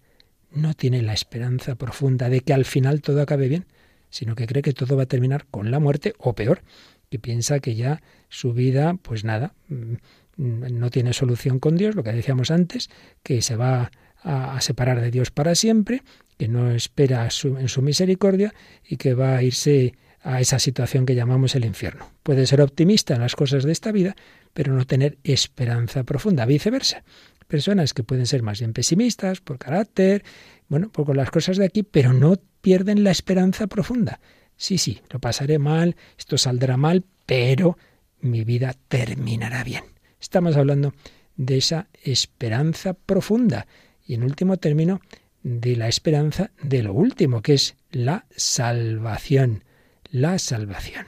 no tiene la esperanza profunda de que al final todo acabe bien sino que cree que todo va a terminar con la muerte o peor, que piensa que ya su vida, pues nada, mm, no tiene solución con Dios, lo que decíamos antes, que se va a, separar de Dios para siempre, que no espera en su misericordia y que va a irse a esa situación que llamamos el infierno. Puede ser optimista en las cosas de esta vida, pero no tener esperanza profunda, viceversa. Personas que pueden ser más bien pesimistas por carácter, bueno, por las cosas de aquí, pero no pierden la esperanza profunda. Sí, sí, lo pasaré mal, esto saldrá mal, pero mi vida terminará bien. Estamos hablando de esa esperanza profunda y en último término de la esperanza de lo último, que es la salvación. La salvación.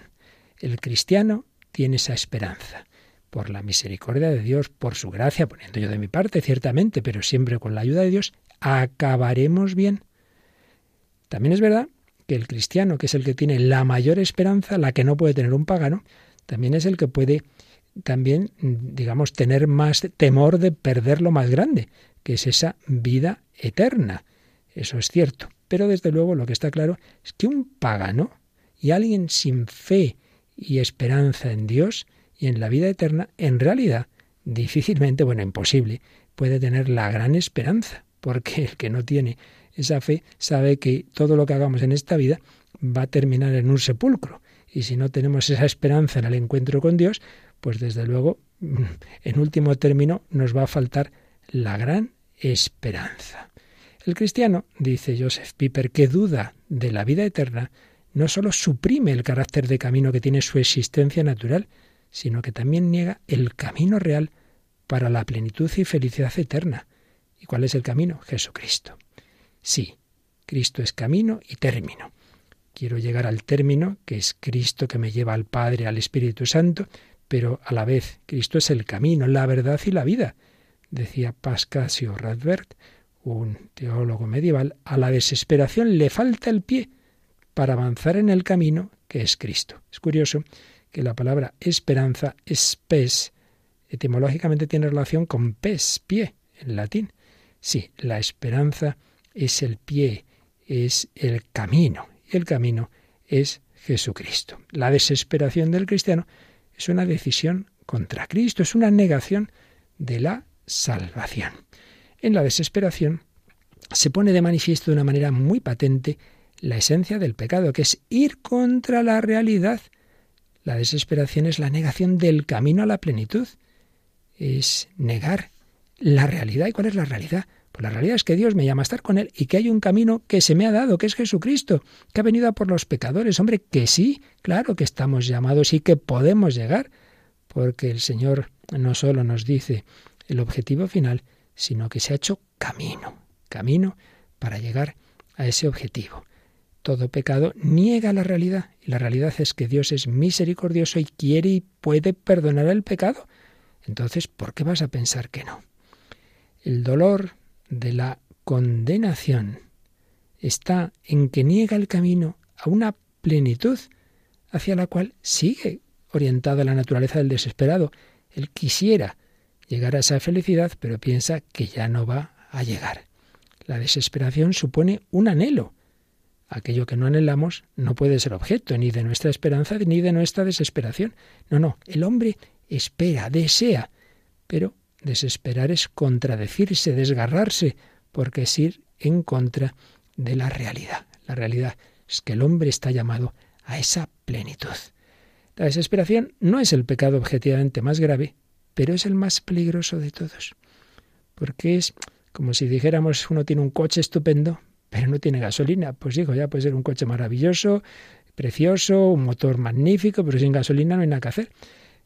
El cristiano tiene esa esperanza por la misericordia de Dios, por su gracia, poniendo yo de mi parte, ciertamente, pero siempre con la ayuda de Dios, acabaremos bien. También es verdad que el cristiano, que es el que tiene la mayor esperanza, la que no puede tener un pagano, también es el que puede también, digamos, tener más temor de perder lo más grande, que es esa vida eterna. Eso es cierto. Pero desde luego lo que está claro es que un pagano y alguien sin fe y esperanza en Dios y en la vida eterna, en realidad, difícilmente, bueno, imposible, puede tener la gran esperanza, porque el que no tiene esa fe sabe que todo lo que hagamos en esta vida va a terminar en un sepulcro. Y si no tenemos esa esperanza en el encuentro con Dios, pues desde luego, en último término, nos va a faltar la gran esperanza. El cristiano, dice Joseph Piper, que duda de la vida eterna, no sólo suprime el carácter de camino que tiene su existencia natural, sino que también niega el camino real para la plenitud y felicidad eterna. ¿Y cuál es el camino? Jesucristo. Sí, Cristo es camino y término. Quiero llegar al término, que es Cristo que me lleva al Padre, al Espíritu Santo, pero a la vez Cristo es el camino, la verdad y la vida. Decía Pascasio Radbert, un teólogo medieval, a la desesperación le falta el pie para avanzar en el camino que es Cristo. Es curioso que la palabra esperanza, espes, etimológicamente tiene relación con pes, pie, en latín. Sí, la esperanza es el pie, es el camino. El camino es Jesucristo. La desesperación del cristiano es una decisión contra Cristo, es una negación de la salvación. En la desesperación se pone de manifiesto de una manera muy patente la esencia del pecado, que es ir contra la realidad. La desesperación es la negación del camino a la plenitud, es negar la realidad. ¿Y cuál es la realidad? Pues la realidad es que Dios me llama a estar con Él y que hay un camino que se me ha dado, que es Jesucristo, que ha venido a por los pecadores. Hombre, que sí, claro que estamos llamados y que podemos llegar porque el Señor no solo nos dice el objetivo final, sino que se ha hecho camino, camino para llegar a ese objetivo. Todo pecado niega la realidad y la realidad es que Dios es misericordioso y quiere y puede perdonar el pecado. Entonces, ¿por qué vas a pensar que no? El dolor de la condenación está en que niega el camino a una plenitud hacia la cual sigue orientada la naturaleza del desesperado. Él quisiera llegar a esa felicidad, pero piensa que ya no va a llegar. La desesperación supone un anhelo. Aquello que no anhelamos no puede ser objeto ni de nuestra esperanza ni de nuestra desesperación. No, no, el hombre espera, desea, pero desesperar es contradecirse, desgarrarse, porque es ir en contra de la realidad. La realidad es que el hombre está llamado a esa plenitud. La desesperación no es el pecado objetivamente más grave, pero es el más peligroso de todos. Porque es como si dijéramos uno tiene un coche estupendo, pero no tiene gasolina. Pues digo, ya puede ser un coche maravilloso, precioso, un motor magnífico, pero sin gasolina no hay nada que hacer.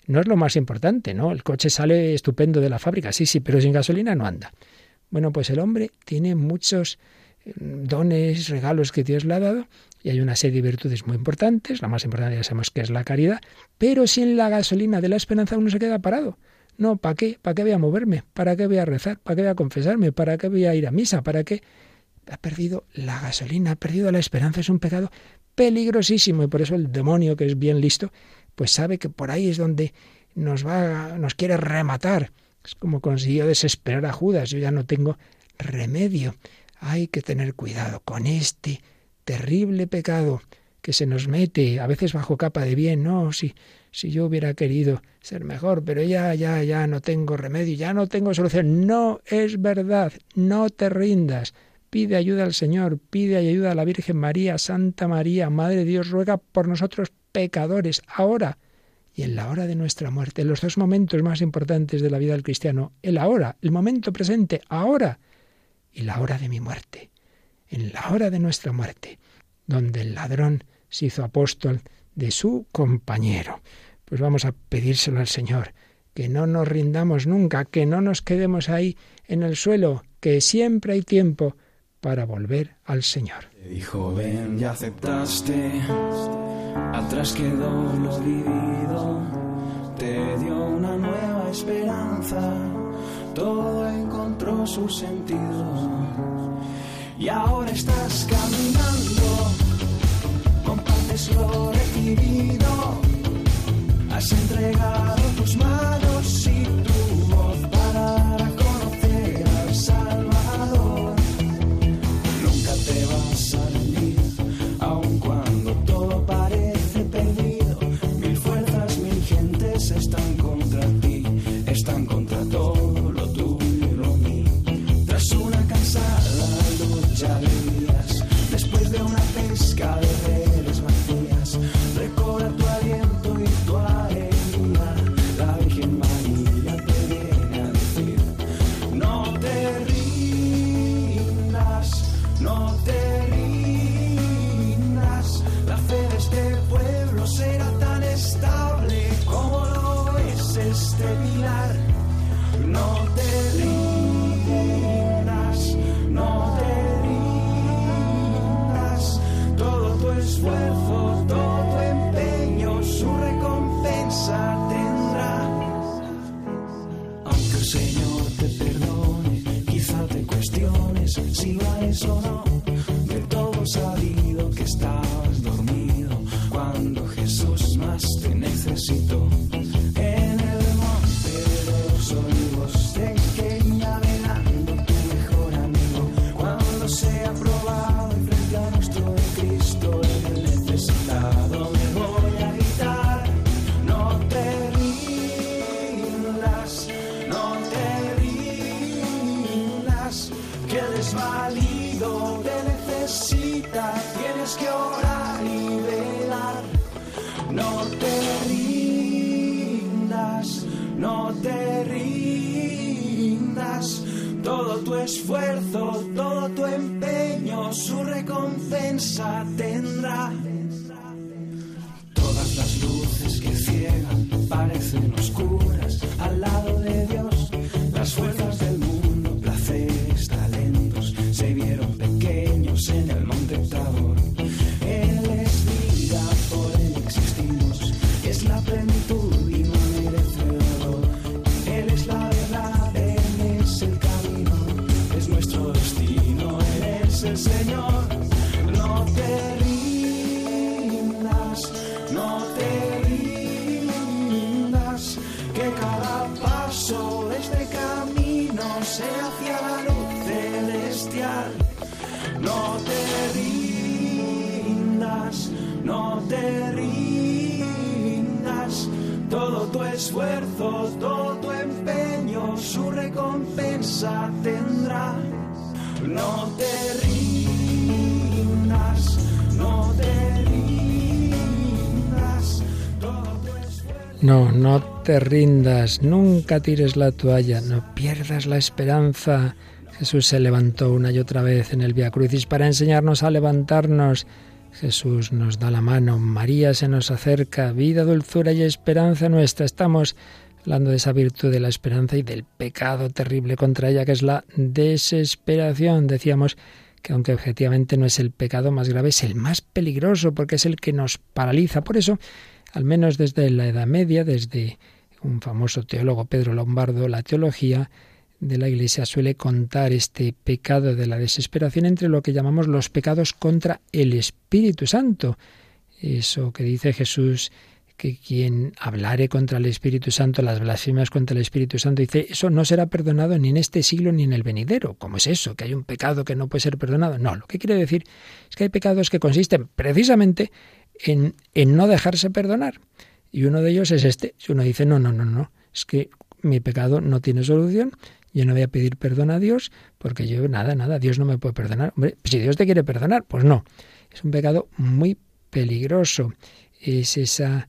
No es lo más importante, ¿no? El coche sale estupendo de la fábrica, sí, sí, pero sin gasolina no anda. Bueno, pues el hombre tiene muchos mm, dones, regalos que Dios le ha dado, y hay una serie de virtudes muy importantes, la más importante ya sabemos que es la caridad, pero sin la gasolina de la esperanza uno se queda parado. No, ¿para qué? ¿Para qué voy a moverme? ¿Para qué voy a rezar? ¿Para qué voy a confesarme? ¿Para qué voy a ir a misa? ¿Para qué? Ha perdido la gasolina, ha perdido la esperanza, es un pecado peligrosísimo y por eso el demonio, que es bien listo, pues sabe que por ahí es donde nos va, nos quiere rematar. Es como consiguió desesperar a Judas, yo ya no tengo remedio. Hay que tener cuidado con este terrible pecado que se nos mete, a veces bajo capa de bien, no, si, si yo hubiera querido ser mejor, pero ya, ya, ya no tengo remedio, ya no tengo solución. No es verdad, no te rindas. Pide ayuda al Señor, pide ayuda a la Virgen María, Santa María, Madre de Dios, ruega por nosotros pecadores, ahora y en la hora de nuestra muerte, los dos momentos más importantes de la vida del cristiano, el ahora, el momento presente, ahora, y la hora de mi muerte en la hora de nuestra muerte, donde el ladrón se hizo apóstol de su compañero. Pues vamos a pedírselo al Señor, que no nos rindamos nunca, que no nos quedemos ahí en el suelo, que siempre hay tiempo para volver al Señor. Dijo, ven, ya aceptaste, atrás quedó lo vivido, te dio una nueva esperanza, todo encontró su sentido. Y ahora estás caminando, compartes lo recibido, has entregado tus manos y te rindas, nunca tires la toalla, no pierdas la esperanza. Jesús se levantó una y otra vez en el Via Crucis para enseñarnos a levantarnos. Jesús nos da la mano, María se nos acerca, vida, dulzura y esperanza nuestra. Estamos hablando de esa virtud de la esperanza y del pecado terrible contra ella, que es la desesperación. Decíamos que aunque objetivamente no es el pecado más grave, es el más peligroso porque es el que nos paraliza. Por eso, al menos desde la Edad Media, desde un famoso teólogo Pedro Lombardo, la teología de la Iglesia suele contar este pecado de la desesperación entre lo que llamamos los pecados contra el Espíritu Santo. Eso que dice Jesús, que quien hablare contra el Espíritu Santo, las blasfemias contra el Espíritu Santo, dice, eso no será perdonado ni en este siglo ni en el venidero. ¿Cómo es eso? ¿Que hay un pecado que no puede ser perdonado? No, lo que quiere decir es que hay pecados que consisten precisamente en, en no dejarse perdonar. Y uno de ellos es este. Si uno dice, no, no, no, no, es que mi pecado no tiene solución, yo no voy a pedir perdón a Dios porque yo nada, nada, Dios no me puede perdonar. Hombre, si Dios te quiere perdonar, pues no. Es un pecado muy peligroso. Es esa,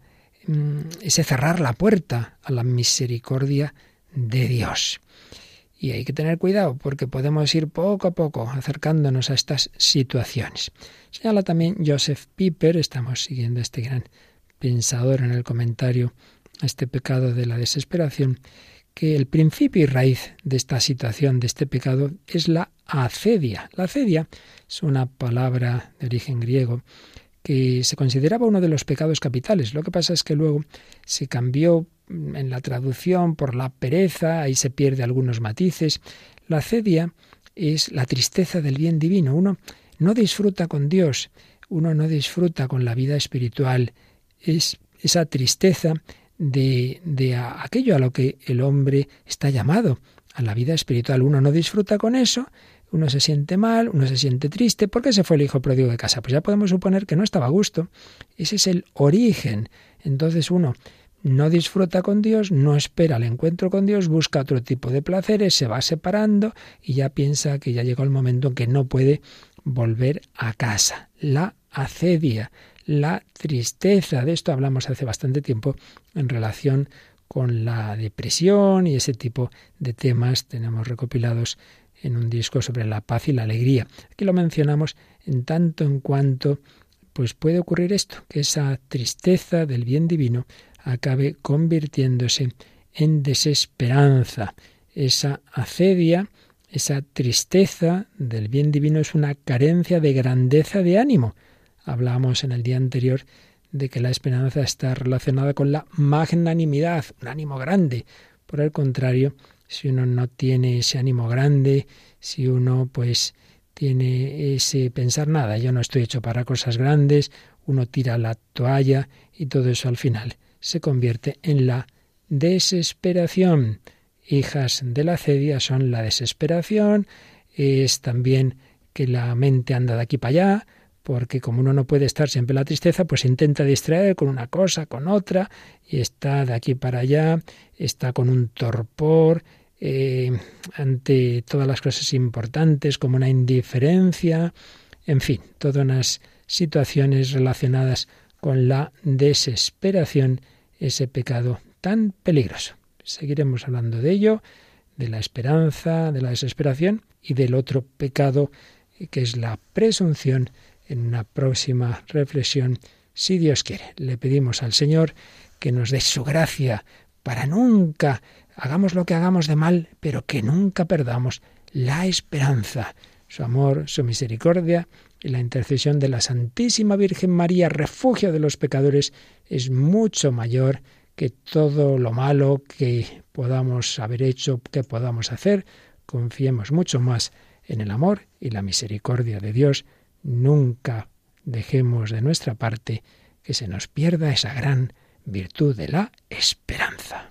ese cerrar la puerta a la misericordia de Dios. Y hay que tener cuidado porque podemos ir poco a poco acercándonos a estas situaciones. Señala también Joseph Piper, estamos siguiendo a este gran pensador en el comentario a este pecado de la desesperación, que el principio y raíz de esta situación, de este pecado, es la acedia. La acedia es una palabra de origen griego que se consideraba uno de los pecados capitales. Lo que pasa es que luego se cambió en la traducción por la pereza, ahí se pierde algunos matices. La acedia es la tristeza del bien divino. Uno no disfruta con Dios, uno no disfruta con la vida espiritual. Es esa tristeza de, de aquello a lo que el hombre está llamado, a la vida espiritual. Uno no disfruta con eso, uno se siente mal, uno se siente triste. ¿Por qué se fue el hijo pródigo de casa? Pues ya podemos suponer que no estaba a gusto. Ese es el origen. Entonces uno no disfruta con Dios, no espera el encuentro con Dios, busca otro tipo de placeres, se va separando y ya piensa que ya llegó el momento en que no puede volver a casa. La acedia, la tristeza. De esto hablamos hace bastante tiempo en relación con la depresión y ese tipo de temas tenemos recopilados en un disco sobre la paz y la alegría. Aquí lo mencionamos en tanto en cuanto pues puede ocurrir esto, que esa tristeza del bien divino acabe convirtiéndose en desesperanza. Esa acedia, esa tristeza del bien divino es una carencia de grandeza de ánimo. Hablábamos en el día anterior de que la esperanza está relacionada con la magnanimidad, un ánimo grande. Por el contrario, si uno no tiene ese ánimo grande, si uno pues tiene ese pensar nada, yo no estoy hecho para cosas grandes, uno tira la toalla y todo eso al final se convierte en la desesperación. Hijas de la cedia son la desesperación, es también que la mente anda de aquí para allá, porque como uno no puede estar siempre en la tristeza, pues intenta distraer con una cosa, con otra, y está de aquí para allá, está con un torpor eh, ante todas las cosas importantes, como una indiferencia, en fin, todas unas situaciones relacionadas con la desesperación, ese pecado tan peligroso. Seguiremos hablando de ello, de la esperanza, de la desesperación y del otro pecado que es la presunción en una próxima reflexión, si Dios quiere. Le pedimos al Señor que nos dé su gracia para nunca hagamos lo que hagamos de mal, pero que nunca perdamos la esperanza, su amor, su misericordia y la intercesión de la Santísima Virgen María, refugio de los pecadores, es mucho mayor que todo lo malo que podamos haber hecho, que podamos hacer. Confiemos mucho más en el amor y la misericordia de Dios. Nunca dejemos de nuestra parte que se nos pierda esa gran virtud de la esperanza.